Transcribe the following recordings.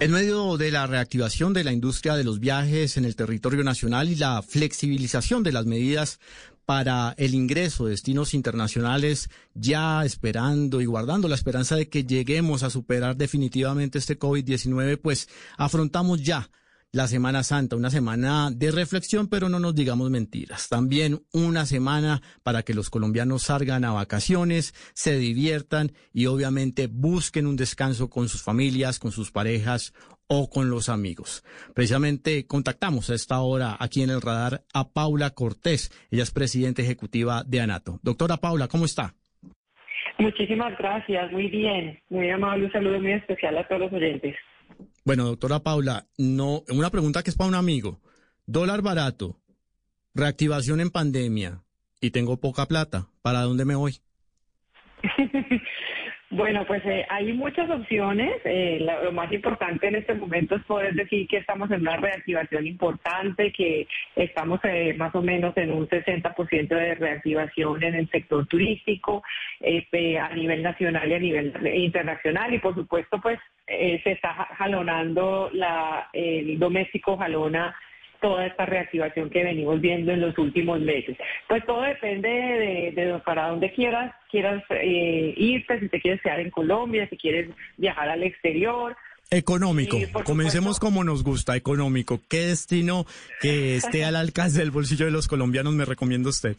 En medio de la reactivación de la industria de los viajes en el territorio nacional y la flexibilización de las medidas para el ingreso de destinos internacionales, ya esperando y guardando la esperanza de que lleguemos a superar definitivamente este COVID-19, pues afrontamos ya la Semana Santa, una semana de reflexión, pero no nos digamos mentiras. También una semana para que los colombianos salgan a vacaciones, se diviertan y obviamente busquen un descanso con sus familias, con sus parejas o con los amigos. Precisamente contactamos a esta hora aquí en el radar a Paula Cortés. Ella es presidenta ejecutiva de ANATO. Doctora Paula, ¿cómo está? Muchísimas gracias, muy bien, muy amable, un saludo muy especial a todos los oyentes. Bueno, doctora Paula, no, una pregunta que es para un amigo. Dólar barato, reactivación en pandemia y tengo poca plata. ¿Para dónde me voy? Bueno, pues eh, hay muchas opciones. Eh, lo más importante en este momento es poder decir que estamos en una reactivación importante, que estamos eh, más o menos en un 60% de reactivación en el sector turístico a nivel nacional y a nivel internacional. Y por supuesto, pues se está jalonando la, el doméstico jalona toda esta reactivación que venimos viendo en los últimos meses. Pues todo depende de, para dónde quieras, quieras eh, irte, si te quieres quedar en Colombia, si quieres viajar al exterior. Económico. Comencemos como nos gusta, económico. ¿Qué destino que esté al alcance del bolsillo de los colombianos me recomienda usted?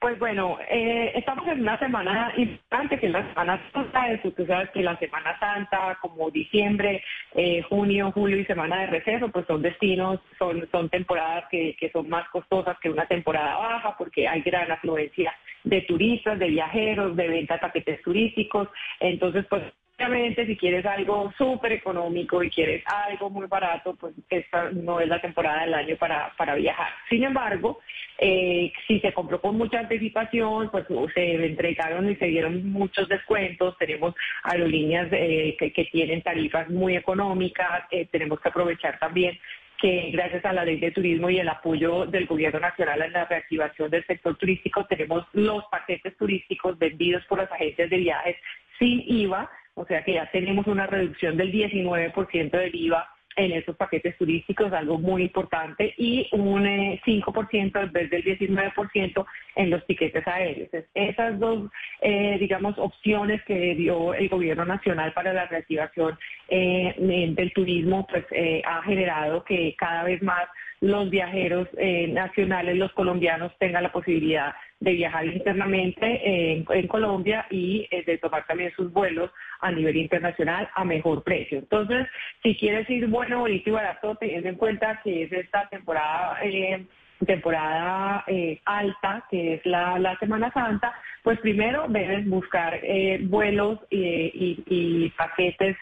Pues bueno, eh, estamos en una semana importante, que es la Semana Santa. Tú sabes que la Semana Santa, como diciembre, eh, junio, julio y Semana de Receso, pues son destinos, son, son temporadas que, que son más costosas que una temporada baja, porque hay gran afluencia de turistas, de viajeros, de venta de paquetes turísticos. Entonces, pues Obviamente, si quieres algo súper económico y quieres algo muy barato, pues esta no es la temporada del año para, para viajar. Sin embargo, eh, si se compró con mucha anticipación, pues se entregaron y se dieron muchos descuentos. Tenemos aerolíneas eh, que, tienen tarifas muy económicas. Eh, tenemos que aprovechar también que gracias a la ley de turismo y el apoyo del gobierno nacional en la reactivación del sector turístico, tenemos los paquetes turísticos vendidos por las agencias de viajes sin IVA o sea que ya tenemos una reducción del 19% del IVA en esos paquetes turísticos, algo muy importante, y un 5% eh, en vez del 19% en los tiquetes aéreos. Esas dos, eh, digamos, opciones que dio el gobierno nacional para la reactivación eh, del turismo, pues ha generado que cada vez más los viajeros nacionales, los colombianos, tengan la posibilidad de viajar internamente en, Colombia y eh, de tomar también sus vuelos a nivel internacional a mejor precio. Entonces, si quieres ir bueno, bonito y barato, teniendo en cuenta que es esta temporada... Eh, temporada eh, alta, que es la, Semana Santa, pues primero debes buscar vuelos y, y paquetes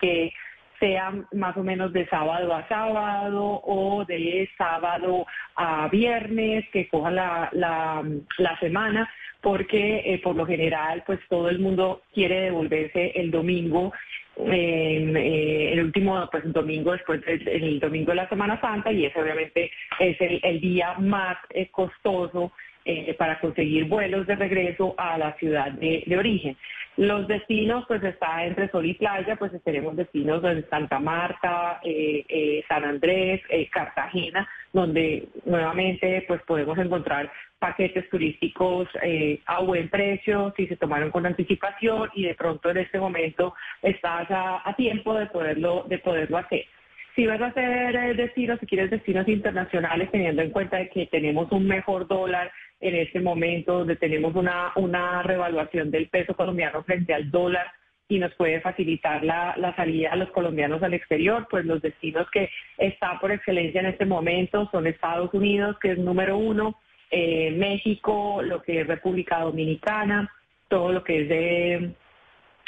que sean más o menos de sábado a sábado o de sábado a viernes, que cojan la, la, semana, porque eh, por lo general pues todo el mundo quiere devolverse el domingo eh, el último pues domingo después del el domingo de la Semana Santa y ese obviamente es el, día más eh, costoso eh, para conseguir vuelos de regreso a la ciudad de, origen. Los destinos, pues está entre sol y playa, pues tenemos destinos en Santa Marta, eh, eh, San Andrés, Cartagena, donde nuevamente pues podemos encontrar paquetes turísticos a buen precio, si se tomaron con anticipación y de pronto en este momento estás a, a tiempo de poderlo, de poderlo hacer. Si vas a hacer destinos, si quieres destinos internacionales, teniendo en cuenta que tenemos un mejor dólar en este momento, donde tenemos una, una revaluación del peso colombiano frente al dólar y nos puede facilitar la, salida a los colombianos al exterior, pues los destinos que están por excelencia en este momento son Estados Unidos, que es número uno, eh, México, lo que es República Dominicana, todo lo que es de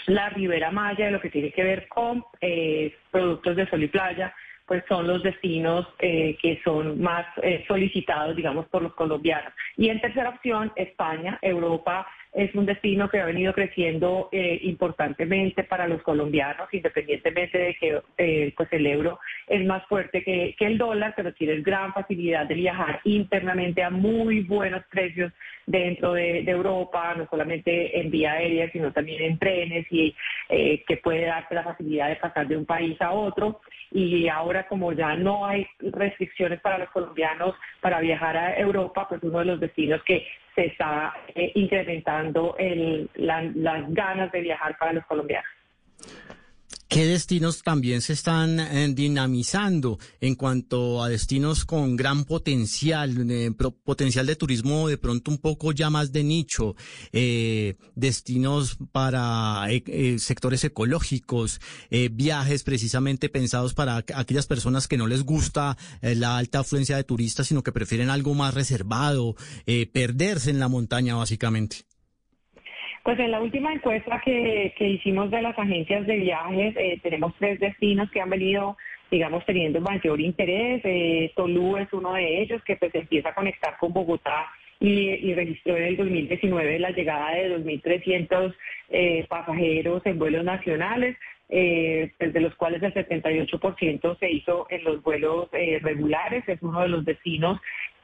la Ribera Maya, lo que tiene que ver con eh, productos de sol y playa, pues son los destinos eh, que son más eh, solicitados, digamos, por los colombianos. Y en tercera opción, España, Europa es un destino que ha venido creciendo eh, importantemente para los colombianos, independientemente de que pues el euro es más fuerte que, que, el dólar, pero tiene gran facilidad de viajar internamente a muy buenos precios dentro de, Europa, no solamente en vía aérea, sino también en trenes y eh, que puede darse la facilidad de pasar de un país a otro. Y ahora como ya no hay restricciones para los colombianos para viajar a Europa, pues uno de los destinos que se está eh, incrementando las ganas de viajar para los colombianos. ¿Qué destinos también se están eh, dinamizando en cuanto a destinos con gran potencial, eh, potencial de turismo de pronto un poco ya más de nicho, eh, destinos para sectores ecológicos, viajes precisamente pensados para aquellas personas que no les gusta la alta afluencia de turistas, sino que prefieren algo más reservado, perderse en la montaña básicamente? Pues en la última encuesta que, que hicimos de las agencias de viajes, eh, tenemos tres destinos que han venido, digamos, teniendo mayor interés. Eh, Tolú es uno de ellos, que pues empieza a conectar con Bogotá y, registró en el 2019 la llegada de 2.300 eh, pasajeros en vuelos nacionales. Eh, pues, de los cuales el 78% se hizo en los vuelos eh, regulares, es uno de los destinos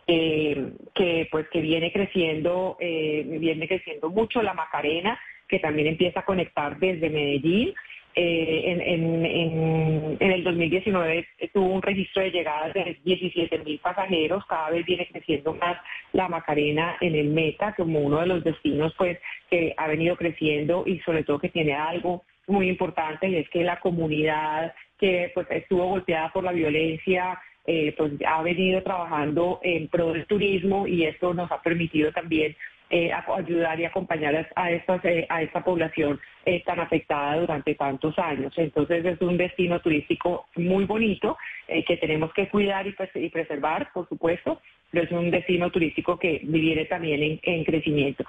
eh, que pues que viene creciendo, eh, viene creciendo mucho la Macarena, que también empieza a conectar desde Medellín. Eh, en, en, en, el 2019 tuvo un registro de llegadas de 17 mil pasajeros, cada vez viene creciendo más la Macarena en el Meta como uno de los destinos pues que ha venido creciendo y sobre todo que tiene algo muy importante y es que la comunidad que pues estuvo golpeada por la violencia eh, pues ha venido trabajando en pro del turismo y esto nos ha permitido también eh, ayudar y acompañar a, estas, eh, a esta población eh, tan afectada durante tantos años. Entonces es un destino turístico muy bonito que tenemos que cuidar y, preservar, por supuesto, pero es un destino turístico que viene también en, en crecimiento.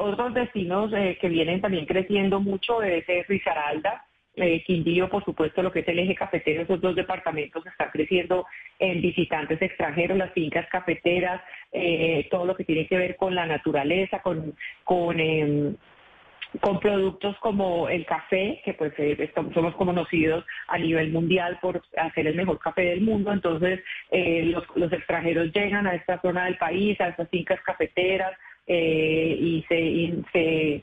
Otros destinos que vienen también creciendo mucho es Risaralda, eh, Quindío, por supuesto, lo que es el eje cafetero, esos dos departamentos están creciendo en visitantes extranjeros, las fincas cafeteras, eh, todo lo que tiene que ver con la naturaleza, con, con eh, con productos como el café, que pues eh, somos conocidos a nivel mundial por hacer el mejor café del mundo, entonces eh, los, los, extranjeros llegan a esta zona del país, a estas fincas cafeteras eh, y, y se,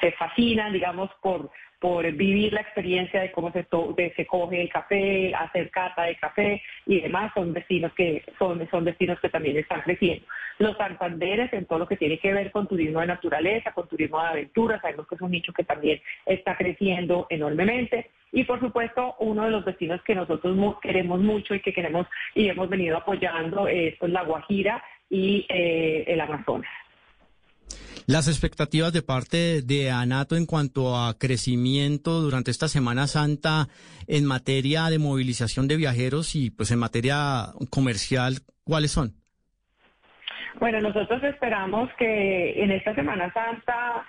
se, fascinan, digamos, por, por vivir la experiencia de cómo se, de, se coge el café, hacer cata de café y demás, son destinos que son, son destinos que también están creciendo. Los Santanderes en todo lo que tiene que ver con turismo de naturaleza, con turismo de aventura, sabemos que es un nicho que también está creciendo enormemente. Y por supuesto, uno de los destinos que nosotros queremos mucho y que queremos y hemos venido apoyando es pues, la Guajira y eh, el Amazonas. Las expectativas de parte de ANATO en cuanto a crecimiento durante esta Semana Santa en materia de movilización de viajeros y pues en materia comercial, ¿cuáles son? Bueno, nosotros esperamos que en esta Semana Santa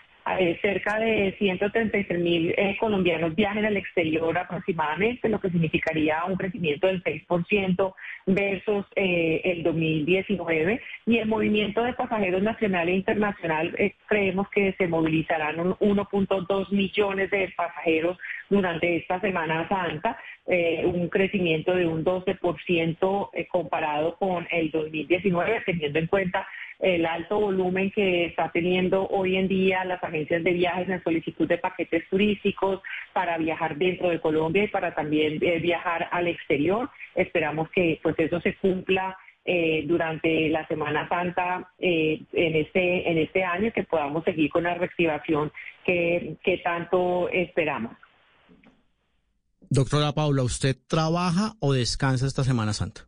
cerca de 133 mil eh, colombianos viajen al exterior aproximadamente, lo que significaría un crecimiento del 6% versus eh, el 2019. Y el movimiento de pasajeros nacional e internacional eh, creemos que se movilizarán 1.2 millones de pasajeros durante esta Semana Santa, eh, un crecimiento de un 12% comparado con el 2019, teniendo en cuenta el alto volumen que está teniendo hoy en día las agencias de viajes en solicitud de paquetes turísticos para viajar dentro de Colombia y para también eh, viajar al exterior. Esperamos que pues eso se cumpla eh, durante la Semana Santa eh, en este en este año que podamos seguir con la reactivación que tanto esperamos. Doctora Paula, ¿usted trabaja o descansa esta Semana Santa?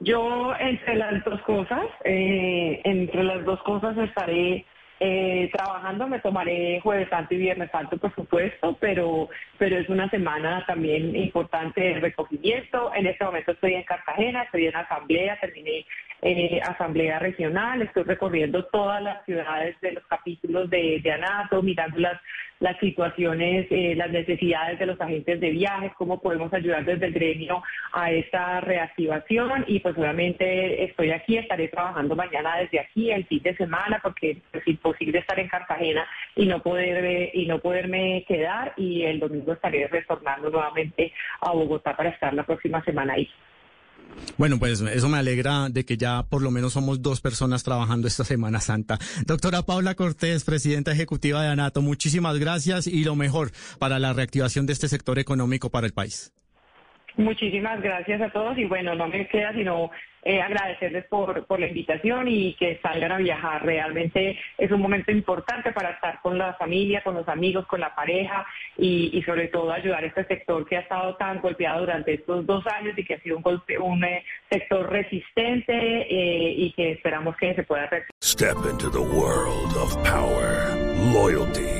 Yo entre las dos cosas, eh, entre las dos cosas estaré eh, trabajando, me tomaré jueves santo y viernes santo, por supuesto, pero, pero es una semana también importante de recogimiento. En este momento estoy en Cartagena, estoy en asamblea, terminé eh, asamblea regional, estoy recorriendo todas las ciudades de los capítulos de, ANATO, mirando las, las situaciones, eh, las necesidades de los agentes de viajes, cómo podemos ayudar desde el gremio a esta reactivación. Y pues obviamente estoy aquí, estaré trabajando mañana desde aquí el fin de semana porque es imposible estar en Cartagena y no poder y no poderme quedar. Y el domingo estaré retornando nuevamente a Bogotá para estar la próxima semana ahí. Bueno, pues eso me alegra de que ya por lo menos somos dos personas trabajando esta Semana Santa. Doctora Paula Cortés, presidenta ejecutiva de ANATO, muchísimas gracias y lo mejor para la reactivación de este sector económico para el país. Muchísimas gracias a todos y bueno, no me queda sino eh, agradecerles por, por la invitación y que salgan a viajar. Realmente es un momento importante para estar con la familia, con los amigos, con la pareja y, sobre todo ayudar a este sector que ha estado tan golpeado durante estos dos años y que ha sido un, golpe, un eh, sector resistente eh, y que esperamos que se pueda Step into the world of power, loyalty